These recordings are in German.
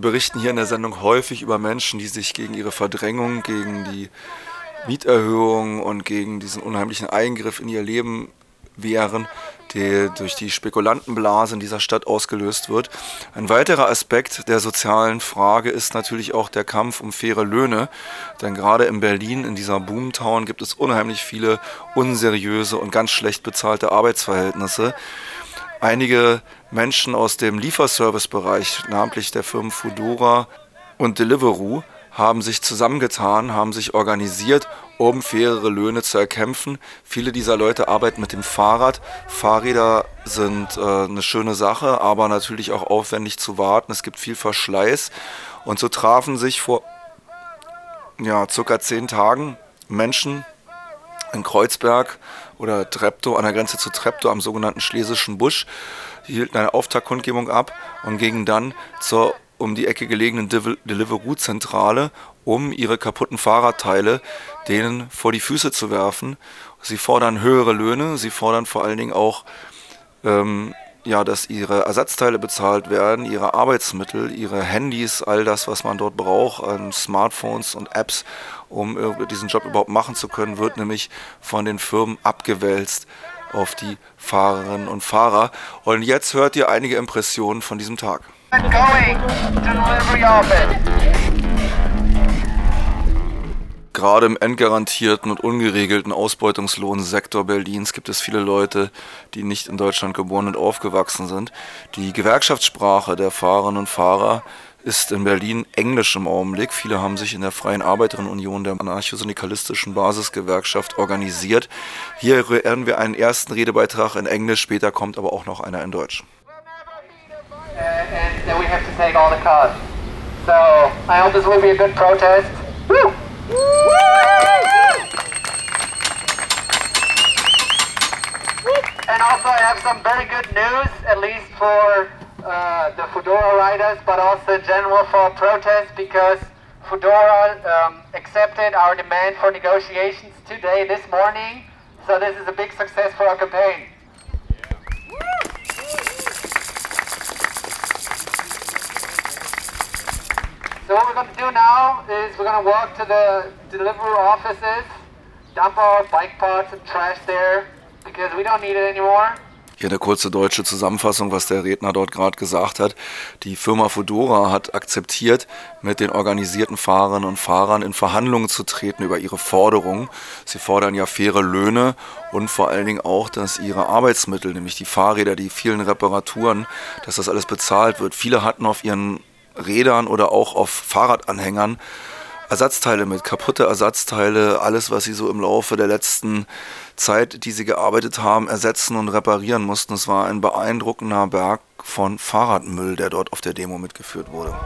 Wir berichten hier in der Sendung häufig über Menschen, die sich gegen ihre Verdrängung, gegen die Mieterhöhung und gegen diesen unheimlichen Eingriff in ihr Leben wehren, der durch die Spekulantenblase in dieser Stadt ausgelöst wird. Ein weiterer Aspekt der sozialen Frage ist natürlich auch der Kampf um faire Löhne, denn gerade in Berlin, in dieser Boomtown, gibt es unheimlich viele unseriöse und ganz schlecht bezahlte Arbeitsverhältnisse. Einige Menschen aus dem Lieferservice-Bereich, namentlich der Firmen Foodora und Deliveroo, haben sich zusammengetan, haben sich organisiert, um fairere Löhne zu erkämpfen. Viele dieser Leute arbeiten mit dem Fahrrad. Fahrräder sind äh, eine schöne Sache, aber natürlich auch aufwendig zu warten. Es gibt viel Verschleiß. Und so trafen sich vor ja, circa zehn Tagen Menschen in Kreuzberg oder Treptow, an der Grenze zu Treptow am sogenannten Schlesischen Busch. Hielten eine Auftaktkundgebung ab und gingen dann zur um die Ecke gelegenen Deliveroo-Zentrale, um ihre kaputten Fahrradteile denen vor die Füße zu werfen. Sie fordern höhere Löhne, sie fordern vor allen Dingen auch, ähm, ja, dass ihre Ersatzteile bezahlt werden, ihre Arbeitsmittel, ihre Handys, all das, was man dort braucht, an Smartphones und Apps, um diesen Job überhaupt machen zu können, wird nämlich von den Firmen abgewälzt auf die Fahrerinnen und Fahrer. Und jetzt hört ihr einige Impressionen von diesem Tag. Gerade im entgarantierten und ungeregelten Ausbeutungslohnsektor Berlins gibt es viele Leute, die nicht in Deutschland geboren und aufgewachsen sind. Die Gewerkschaftssprache der Fahrerinnen und Fahrer ist in Berlin Englisch im Augenblick. Viele haben sich in der Freien Arbeiterinnenunion der anarcho-syndikalistischen Basisgewerkschaft organisiert. Hier hören wir einen ersten Redebeitrag in Englisch, später kommt aber auch noch einer in Deutsch. and then we have to take all the costs. So I hope this will be a good protest. Woo! And also I have some very good news, at least for uh, the Fedora riders, but also general for protest because Fedora um, accepted our demand for negotiations today, this morning. So this is a big success for our campaign. So what we're going to do now is we're going to walk to the delivery offices, dump our bike parts and trash there because we don't need it anymore. Hier eine kurze deutsche Zusammenfassung, was der Redner dort gerade gesagt hat. Die Firma Fedora hat akzeptiert, mit den organisierten Fahrerinnen und Fahrern in Verhandlungen zu treten über ihre Forderungen. Sie fordern ja faire Löhne und vor allen Dingen auch, dass ihre Arbeitsmittel, nämlich die Fahrräder, die vielen Reparaturen, dass das alles bezahlt wird. Viele hatten auf ihren Rädern oder auch auf Fahrradanhängern Ersatzteile mit, kaputte Ersatzteile, alles, was sie so im Laufe der letzten Zeit, die sie gearbeitet haben, ersetzen und reparieren mussten. Es war ein beeindruckender Berg von Fahrradmüll, der dort auf der Demo mitgeführt wurde.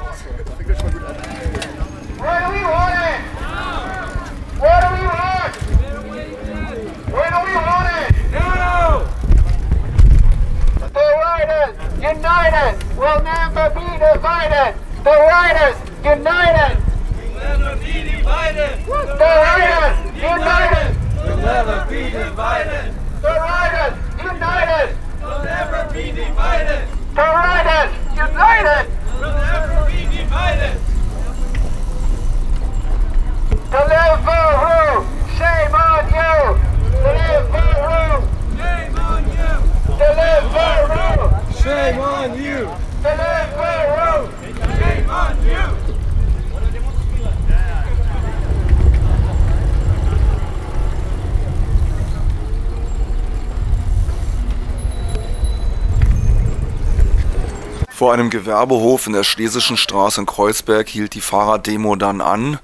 United will never be divided. The riders united. We'll never be divided. The riders united. We'll never be divided. The riders united. We'll never be divided. The riders united. We'll never be divided. Deliveroo. Shame Vor einem Gewerbehof in der Schlesischen Straße in Kreuzberg hielt die Fahrraddemo dann an.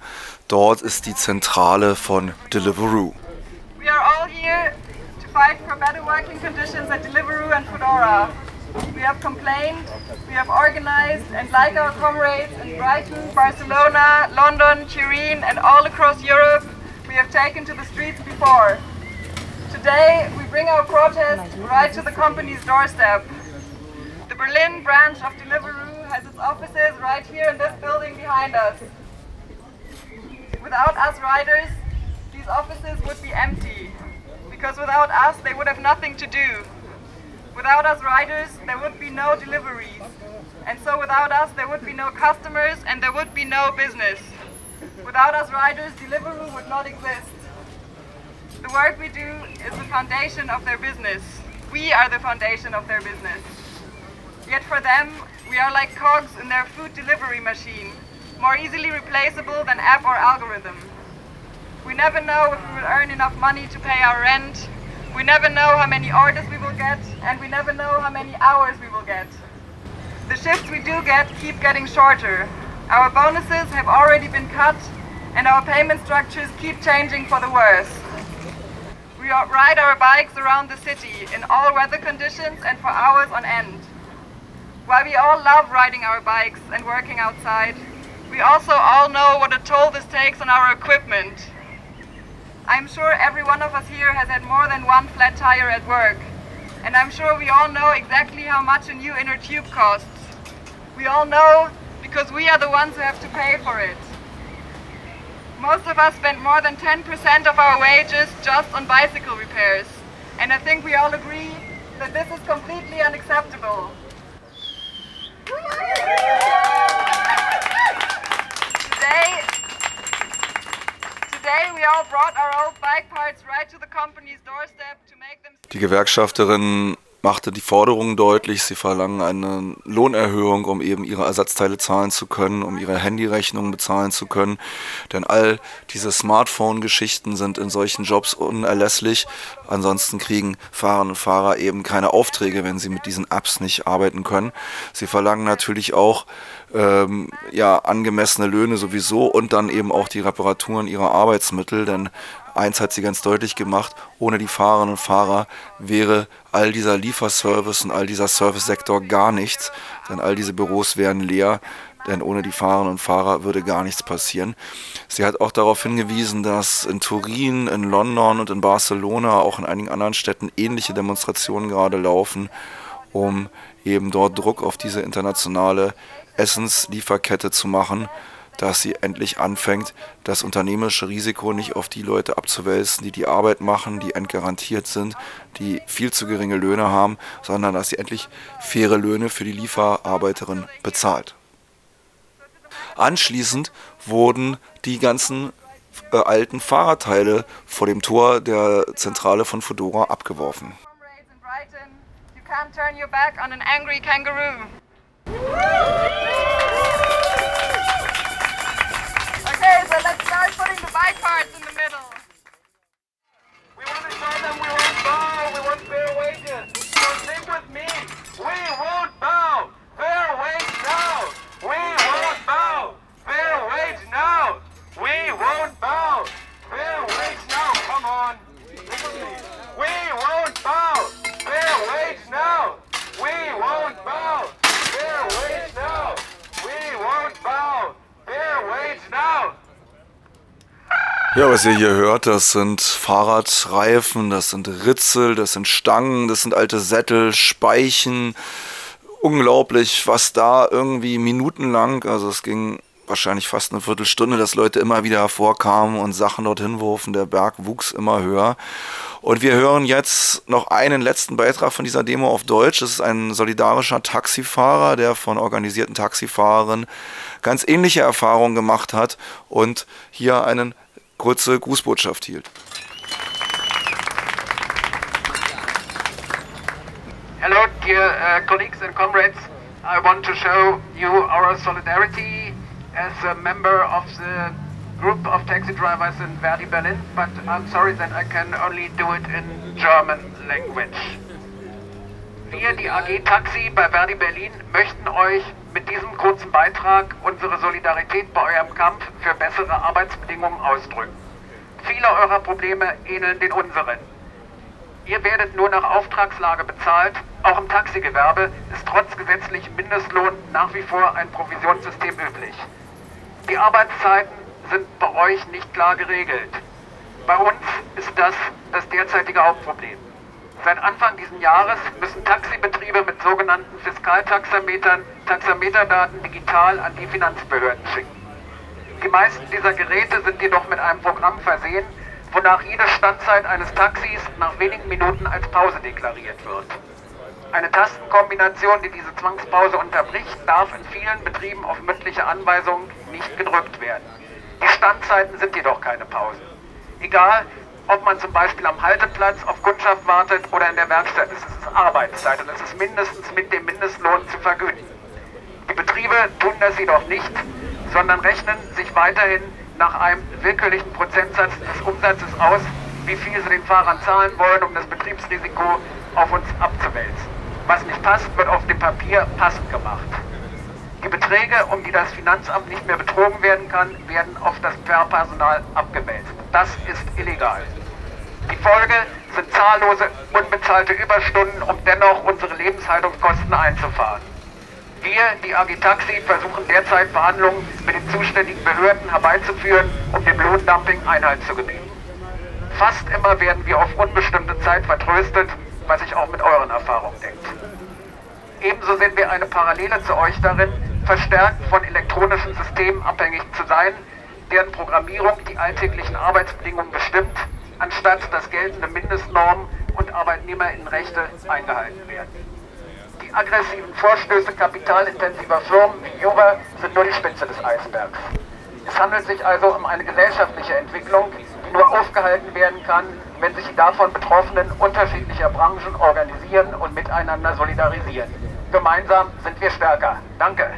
Dort ist die Zentrale von Deliveroo. We are all here to fight for better working conditions at Deliveroo and Fedora. We have complained, we have organized, and like our comrades in Brighton, Barcelona, London, Turin, and all across Europe, we have taken to the streets before. Today, we bring our protest right to the company's doorstep. The Berlin branch of Deliveroo has its offices right here in this building behind us. Without us riders, these offices would be empty, because without us, they would have nothing to do. Without us riders, there would be no deliveries. And so without us, there would be no customers and there would be no business. Without us riders, Deliveroo would not exist. The work we do is the foundation of their business. We are the foundation of their business. Yet for them, we are like cogs in their food delivery machine, more easily replaceable than app or algorithm. We never know if we will earn enough money to pay our rent. We never know how many orders we will get, and we never know how many hours we will get. The shifts we do get keep getting shorter. Our bonuses have already been cut, and our payment structures keep changing for the worse. We ride our bikes around the city in all weather conditions and for hours on end. While we all love riding our bikes and working outside, we also all know what a toll this takes on our equipment. I'm sure every one of us here has had more than one flat tire at work, and I'm sure we all know exactly how much a new inner tube costs. We all know because we are the ones who have to pay for it. Most of us spend more than 10% of our wages just on bicycle repairs, and I think we all agree that this is completely unacceptable. Today, today we all brought our old bike parts right to the company's doorstep to make them Die Gewerkschafterin machte die Forderungen deutlich. Sie verlangen eine Lohnerhöhung, um eben ihre Ersatzteile zahlen zu können, um ihre Handyrechnungen bezahlen zu können. Denn all diese Smartphone-Geschichten sind in solchen Jobs unerlässlich. Ansonsten kriegen Fahrerinnen und Fahrer eben keine Aufträge, wenn sie mit diesen Apps nicht arbeiten können. Sie verlangen natürlich auch ähm, ja, angemessene Löhne sowieso und dann eben auch die Reparaturen ihrer Arbeitsmittel, denn eins hat sie ganz deutlich gemacht, ohne die Fahrerinnen und Fahrer wäre all dieser Lieferservice und all dieser Service-Sektor gar nichts, denn all diese Büros wären leer, denn ohne die Fahrerinnen und Fahrer würde gar nichts passieren. Sie hat auch darauf hingewiesen, dass in Turin, in London und in Barcelona, auch in einigen anderen Städten ähnliche Demonstrationen gerade laufen, um eben dort Druck auf diese internationale Essenslieferkette zu machen, dass sie endlich anfängt, das unternehmerische Risiko nicht auf die Leute abzuwälzen, die die Arbeit machen, die entgarantiert sind, die viel zu geringe Löhne haben, sondern dass sie endlich faire Löhne für die Lieferarbeiterin bezahlt. Anschließend wurden die ganzen äh, alten Fahrradteile vor dem Tor der Zentrale von Fedora abgeworfen. Can't turn your back on an angry kangaroo. Okay, so let's start putting the bike parts in the Ja, was ihr hier hört, das sind Fahrradreifen, das sind Ritzel, das sind Stangen, das sind alte Sättel, Speichen. Unglaublich, was da irgendwie minutenlang, also es ging wahrscheinlich fast eine Viertelstunde, dass Leute immer wieder hervorkamen und Sachen dorthin wurfen. Der Berg wuchs immer höher. Und wir hören jetzt noch einen letzten Beitrag von dieser Demo auf Deutsch. Das ist ein solidarischer Taxifahrer, der von organisierten Taxifahrern ganz ähnliche Erfahrungen gemacht hat und hier eine kurze Grußbotschaft hielt. Hello, dear uh, colleagues and comrades. I want to show you our solidarity as a member of the group of taxi drivers in Verdi Berlin, but I'm sorry that I can only do it in German language. Wir, die AG Taxi bei Verdi Berlin, möchten euch mit diesem kurzen Beitrag unsere Solidarität bei eurem Kampf für bessere Arbeitsbedingungen ausdrücken. Viele eurer Probleme ähneln den unseren. Ihr werdet nur nach Auftragslage bezahlt. Auch im Taxigewerbe ist trotz gesetzlichem Mindestlohn nach wie vor ein Provisionssystem üblich. Die Arbeitszeiten sind bei euch nicht klar geregelt. Bei uns ist das das derzeitige Hauptproblem. Seit Anfang dieses Jahres müssen Taxibetriebe mit sogenannten Fiskaltaxametern Taxameterdaten digital an die Finanzbehörden schicken. Die meisten dieser Geräte sind jedoch mit einem Programm versehen, wonach jede Standzeit eines Taxis nach wenigen Minuten als Pause deklariert wird. Eine Tastenkombination, die diese Zwangspause unterbricht, darf in vielen Betrieben auf mündliche Anweisung nicht gedrückt werden. Die Standzeiten sind jedoch keine Pausen. Egal, ob man zum Beispiel am Halteplatz auf Kundschaft wartet oder in der Werkstatt, es ist Arbeitszeit und es ist mindestens mit dem Mindestlohn zu vergüten. Die Betriebe tun das jedoch nicht, sondern rechnen sich weiterhin nach einem willkürlichen Prozentsatz des Umsatzes aus, wie viel sie den Fahrern zahlen wollen, um das Betriebsrisiko auf uns abzuwälzen. Was nicht passt, wird auf dem Papier passend gemacht. Die Beträge, um die das Finanzamt nicht mehr betrogen werden kann, werden auf das Personal abgewälzt. Das ist illegal. Die Folge sind zahllose unbezahlte Überstunden, um dennoch unsere Lebenshaltungskosten einzufahren. Wir, die AG Taxi, versuchen derzeit Verhandlungen mit den zuständigen Behörden herbeizuführen, um dem Lohndumping Einhalt zu gebieten. Fast immer werden wir auf unbestimmte Zeit vertröstet, was sich auch mit euren Erfahrungen deckt. Ebenso sehen wir eine Parallele zu euch darin, verstärkt von elektronischen Systemen abhängig zu sein, deren Programmierung die alltäglichen Arbeitsbedingungen bestimmt, anstatt dass geltende Mindestnormen und Arbeitnehmerinnenrechte eingehalten werden. Die aggressiven Vorstöße kapitalintensiver Firmen wie Uber sind nur die Spitze des Eisbergs. Es handelt sich also um eine gesellschaftliche Entwicklung, die nur aufgehalten werden kann, wenn sich die davon Betroffenen unterschiedlicher Branchen organisieren und miteinander solidarisieren. Gemeinsam sind wir stärker. Danke.